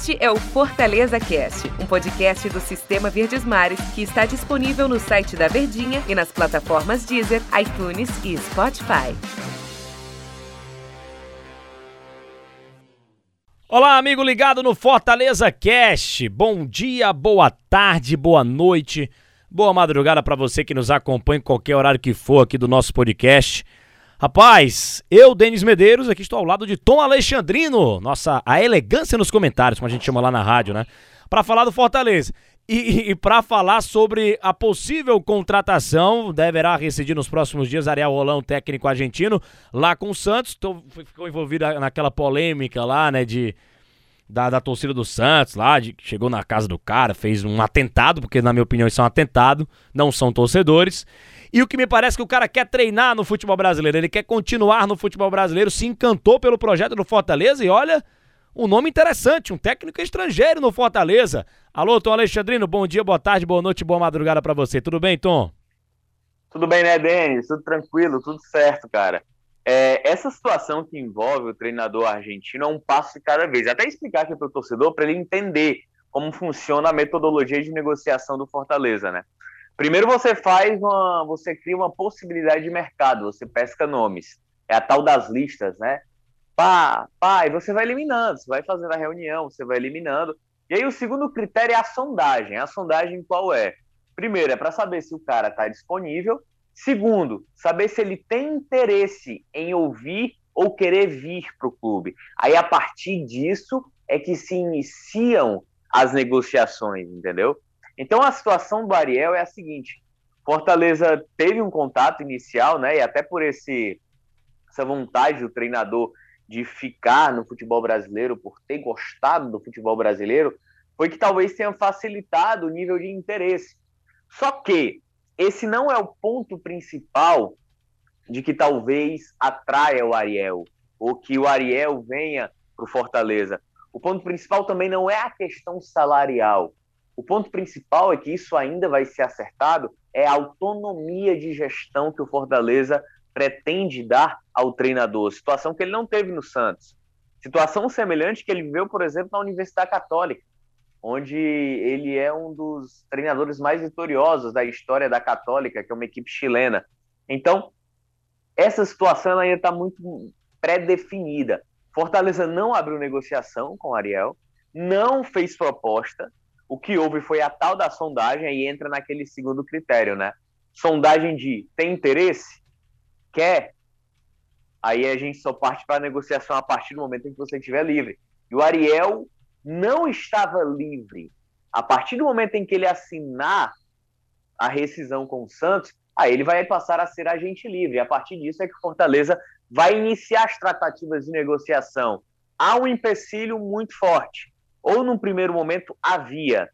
Este é o Fortaleza Cast, um podcast do Sistema Verdes Mares que está disponível no site da Verdinha e nas plataformas Deezer, iTunes e Spotify. Olá, amigo ligado no Fortaleza Cast. Bom dia, boa tarde, boa noite, boa madrugada para você que nos acompanha em qualquer horário que for aqui do nosso podcast. Rapaz, eu, Denis Medeiros, aqui estou ao lado de Tom Alexandrino, nossa, a elegância nos comentários, como a gente chama lá na rádio, né? Para falar do Fortaleza. E, e, para falar sobre a possível contratação, deverá residir nos próximos dias Ariel Rolão, técnico argentino, lá com o Santos. Tô, ficou envolvido naquela polêmica lá, né, de, da, da torcida do Santos lá, de, chegou na casa do cara, fez um atentado, porque na minha opinião isso é um atentado, não são torcedores. E o que me parece que o cara quer treinar no futebol brasileiro, ele quer continuar no futebol brasileiro, se encantou pelo projeto do Fortaleza e olha, um nome interessante, um técnico estrangeiro no Fortaleza. Alô, Tom Alexandrino, bom dia, boa tarde, boa noite, boa madrugada para você. Tudo bem, Tom? Tudo bem, né, Denis? Tudo tranquilo, tudo certo, cara. É, essa situação que envolve o treinador argentino é um passo de cada vez. Até explicar aqui para o torcedor, para ele entender como funciona a metodologia de negociação do Fortaleza, né? Primeiro você faz uma, você cria uma possibilidade de mercado, você pesca nomes. É a tal das listas, né? Pá, pá, e você vai eliminando, você vai fazendo a reunião, você vai eliminando. E aí o segundo critério é a sondagem. A sondagem qual é? Primeiro, é para saber se o cara está disponível. Segundo, saber se ele tem interesse em ouvir ou querer vir para o clube. Aí, a partir disso, é que se iniciam as negociações, entendeu? Então a situação do Ariel é a seguinte: Fortaleza teve um contato inicial, né? E até por esse essa vontade do treinador de ficar no futebol brasileiro, por ter gostado do futebol brasileiro, foi que talvez tenha facilitado o nível de interesse. Só que esse não é o ponto principal de que talvez atraia o Ariel, ou que o Ariel venha para o Fortaleza. O ponto principal também não é a questão salarial. O ponto principal é que isso ainda vai ser acertado, é a autonomia de gestão que o Fortaleza pretende dar ao treinador, situação que ele não teve no Santos. Situação semelhante que ele viveu, por exemplo, na Universidade Católica, onde ele é um dos treinadores mais vitoriosos da história da Católica, que é uma equipe chilena. Então, essa situação ainda está muito pré-definida. Fortaleza não abriu negociação com Ariel, não fez proposta, o que houve foi a tal da sondagem, aí entra naquele segundo critério, né? Sondagem de tem interesse? Quer? Aí a gente só parte para a negociação a partir do momento em que você estiver livre. E o Ariel não estava livre. A partir do momento em que ele assinar a rescisão com o Santos, aí ele vai passar a ser agente livre. A partir disso é que o Fortaleza vai iniciar as tratativas de negociação. Há um empecilho muito forte ou num primeiro momento havia,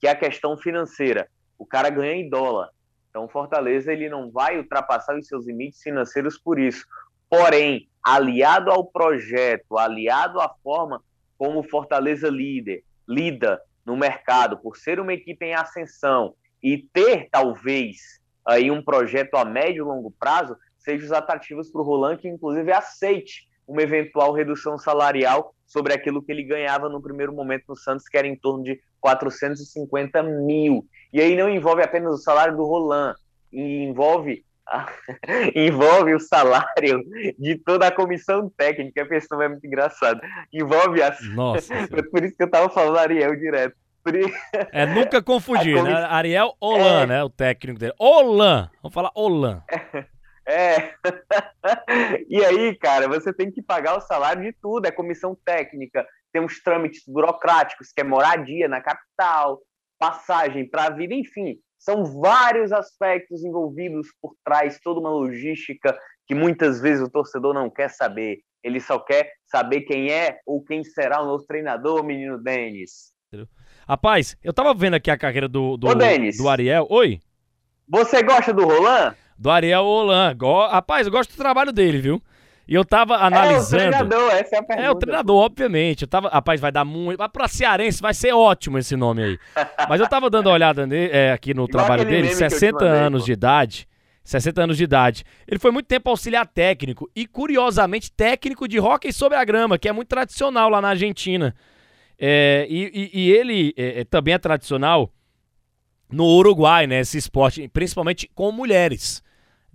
que é a questão financeira. O cara ganha em dólar. Então, Fortaleza ele não vai ultrapassar os seus limites financeiros por isso. Porém, aliado ao projeto, aliado à forma como Fortaleza líder, lida no mercado, por ser uma equipe em ascensão e ter talvez aí um projeto a médio e longo prazo, seja os atrativos para o Roland, que inclusive aceite uma eventual redução salarial sobre aquilo que ele ganhava no primeiro momento no Santos, que era em torno de 450 mil. E aí não envolve apenas o salário do Roland, envolve envolve o salário de toda a comissão técnica, a pessoa é muito engraçada. Envolve as. Nossa. Por isso que eu estava falando Ariel direto. É nunca confundir, né? Ariel Olan, é... né? O técnico dele. Olan! Vamos falar Olan. É. e aí, cara, você tem que pagar o salário de tudo, é comissão técnica, tem uns trâmites burocráticos, que é moradia na capital, passagem para a vida, enfim, são vários aspectos envolvidos por trás, toda uma logística que muitas vezes o torcedor não quer saber. Ele só quer saber quem é ou quem será o novo treinador, menino Denis. Rapaz, eu tava vendo aqui a carreira do, do, Ô, do Ariel. Oi? Você gosta do Roland? do Ariel Holan. Go... Rapaz, eu gosto do trabalho dele, viu? E eu tava analisando. É o treinador, essa é a pergunta. É o treinador, obviamente. Eu tava, rapaz, vai dar muito. Mas pra Cearense vai ser ótimo esse nome aí. Mas eu tava dando uma olhada nele, é, aqui no Igual trabalho dele, 60 anos de idade. 60 anos de idade. Ele foi muito tempo auxiliar técnico e, curiosamente, técnico de hóquei sobre a grama, que é muito tradicional lá na Argentina. É, e, e, e, ele é, é, também é tradicional no Uruguai, né? Esse esporte, principalmente com mulheres.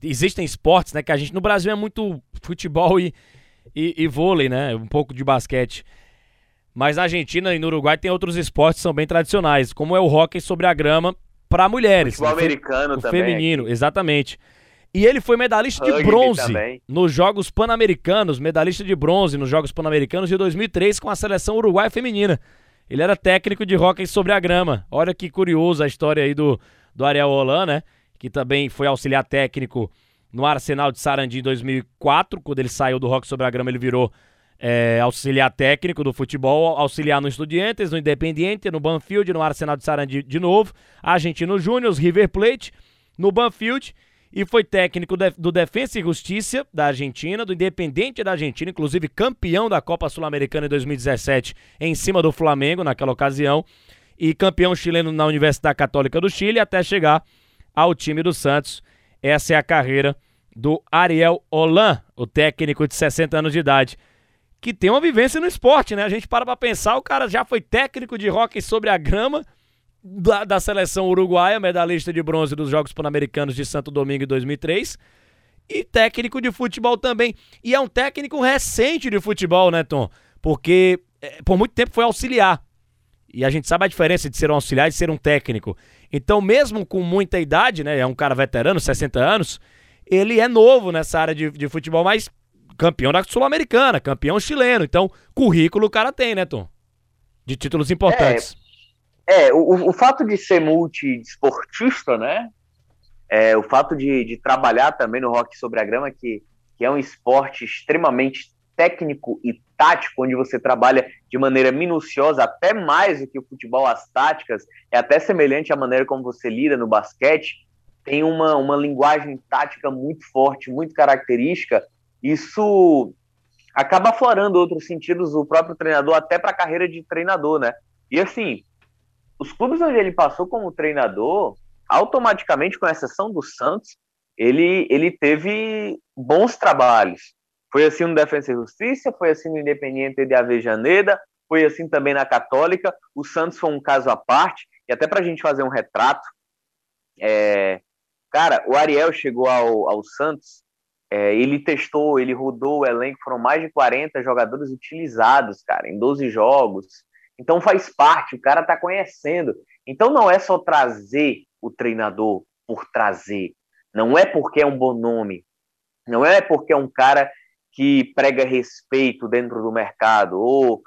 Existem esportes, né? Que a gente no Brasil é muito futebol e, e, e vôlei, né? Um pouco de basquete. Mas na Argentina e no Uruguai tem outros esportes que são bem tradicionais, como é o hóquei sobre a grama para mulheres. Futebol americano o também. Feminino, aqui. exatamente. E ele foi medalhista de bronze também. nos Jogos Pan-Americanos, medalhista de bronze nos Jogos Pan-Americanos de 2003 com a seleção uruguaia feminina. Ele era técnico de hóquei sobre a grama. Olha que curioso a história aí do, do Ariel Holan, né? Que também foi auxiliar técnico no Arsenal de Sarandi em 2004. Quando ele saiu do hóquei sobre a grama, ele virou é, auxiliar técnico do futebol, auxiliar no Estudiantes, no Independiente, no Banfield, no Arsenal de Sarandi de novo, Argentino Júnior, River Plate, no Banfield e foi técnico do Defensa e Justiça da Argentina, do Independente da Argentina, inclusive campeão da Copa Sul-Americana em 2017 em cima do Flamengo naquela ocasião, e campeão chileno na Universidade Católica do Chile até chegar ao time do Santos. Essa é a carreira do Ariel Holan, o técnico de 60 anos de idade, que tem uma vivência no esporte, né? A gente para pra pensar, o cara já foi técnico de hóquei sobre a grama, da, da seleção uruguaia, medalhista de bronze dos Jogos Pan-Americanos de Santo Domingo em 2003 e técnico de futebol também. E é um técnico recente de futebol, né, Tom? Porque é, por muito tempo foi auxiliar. E a gente sabe a diferença de ser um auxiliar e ser um técnico. Então, mesmo com muita idade, né, é um cara veterano, 60 anos, ele é novo nessa área de, de futebol, mas campeão da Sul-Americana, campeão chileno. Então, currículo o cara tem, né, Tom? De títulos importantes. É. É, o, o fato de ser multiesportista, né? É, o fato de, de trabalhar também no rock sobre a grama, que, que é um esporte extremamente técnico e tático, onde você trabalha de maneira minuciosa, até mais do que o futebol, as táticas, é até semelhante à maneira como você lida no basquete, tem uma, uma linguagem tática muito forte, muito característica. Isso acaba aflorando outros sentidos do próprio treinador, até para a carreira de treinador, né? E assim, os clubes onde ele passou como treinador, automaticamente, com exceção do Santos, ele, ele teve bons trabalhos. Foi assim no Defensa e Justiça, foi assim no Independiente de Avejaneda, foi assim também na Católica. O Santos foi um caso à parte, e até para a gente fazer um retrato, é... cara, o Ariel chegou ao, ao Santos, é, ele testou, ele rodou o elenco, foram mais de 40 jogadores utilizados, cara, em 12 jogos. Então faz parte, o cara está conhecendo. Então não é só trazer o treinador por trazer. Não é porque é um bom nome. Não é porque é um cara que prega respeito dentro do mercado ou,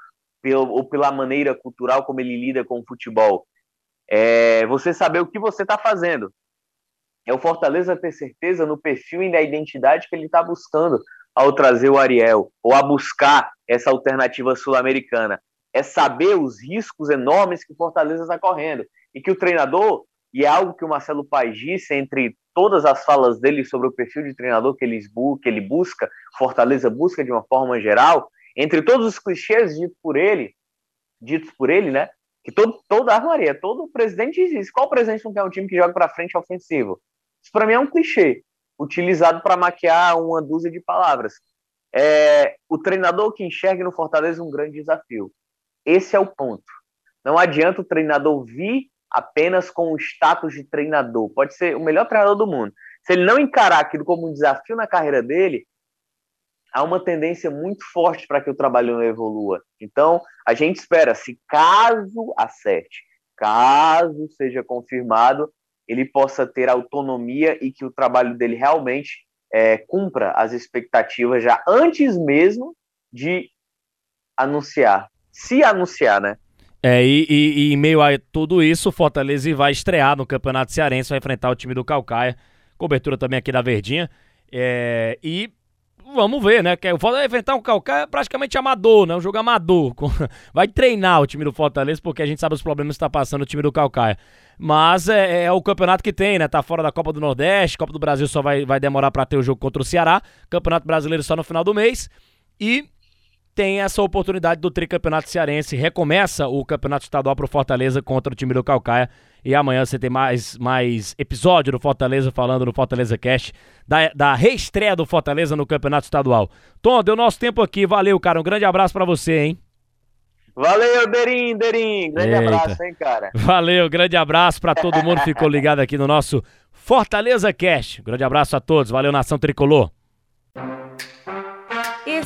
ou pela maneira cultural como ele lida com o futebol. É você saber o que você está fazendo. É o Fortaleza ter certeza no perfil e na identidade que ele está buscando ao trazer o Ariel ou a buscar essa alternativa sul-americana é saber os riscos enormes que o Fortaleza está correndo. E que o treinador, e é algo que o Marcelo Paes disse entre todas as falas dele sobre o perfil de treinador que ele, que ele busca, Fortaleza busca de uma forma geral, entre todos os clichês ditos por ele, ditos por ele, né? Que todo, toda a Maria, todo presidente diz isso. Qual presidente não quer um time que joga para frente ofensivo? Isso para mim é um clichê, utilizado para maquiar uma dúzia de palavras. É, o treinador que enxerga no Fortaleza um grande desafio. Esse é o ponto. Não adianta o treinador vir apenas com o status de treinador. Pode ser o melhor treinador do mundo. Se ele não encarar aquilo como um desafio na carreira dele, há uma tendência muito forte para que o trabalho não evolua. Então, a gente espera, se caso acerte, caso seja confirmado, ele possa ter autonomia e que o trabalho dele realmente é, cumpra as expectativas já antes mesmo de anunciar se anunciar, né? É, e, e, e, em meio a tudo isso, o Fortaleza vai estrear no Campeonato Cearense, vai enfrentar o time do Calcaia. Cobertura também aqui da Verdinha. É, e vamos ver, né? Que o Fortaleza vai enfrentar um Calcaia praticamente amador, né? Um jogo amador. Vai treinar o time do Fortaleza, porque a gente sabe os problemas que está passando o time do Calcaia. Mas é, é, o campeonato que tem, né? Tá fora da Copa do Nordeste, Copa do Brasil só vai, vai demorar para ter o jogo contra o Ceará. Campeonato Brasileiro só no final do mês. E tem essa oportunidade do tricampeonato cearense. Recomeça o campeonato estadual para o Fortaleza contra o time do Calcaia. E amanhã você tem mais, mais episódio do Fortaleza falando no Fortaleza Cast da, da reestreia do Fortaleza no campeonato estadual. Tom, deu nosso tempo aqui. Valeu, cara. Um grande abraço para você, hein? Valeu, Derim, Derim. Grande Eita. abraço, hein, cara. Valeu, grande abraço pra todo mundo que ficou ligado aqui no nosso Fortaleza Cast. Grande abraço a todos. Valeu, Nação Tricolor.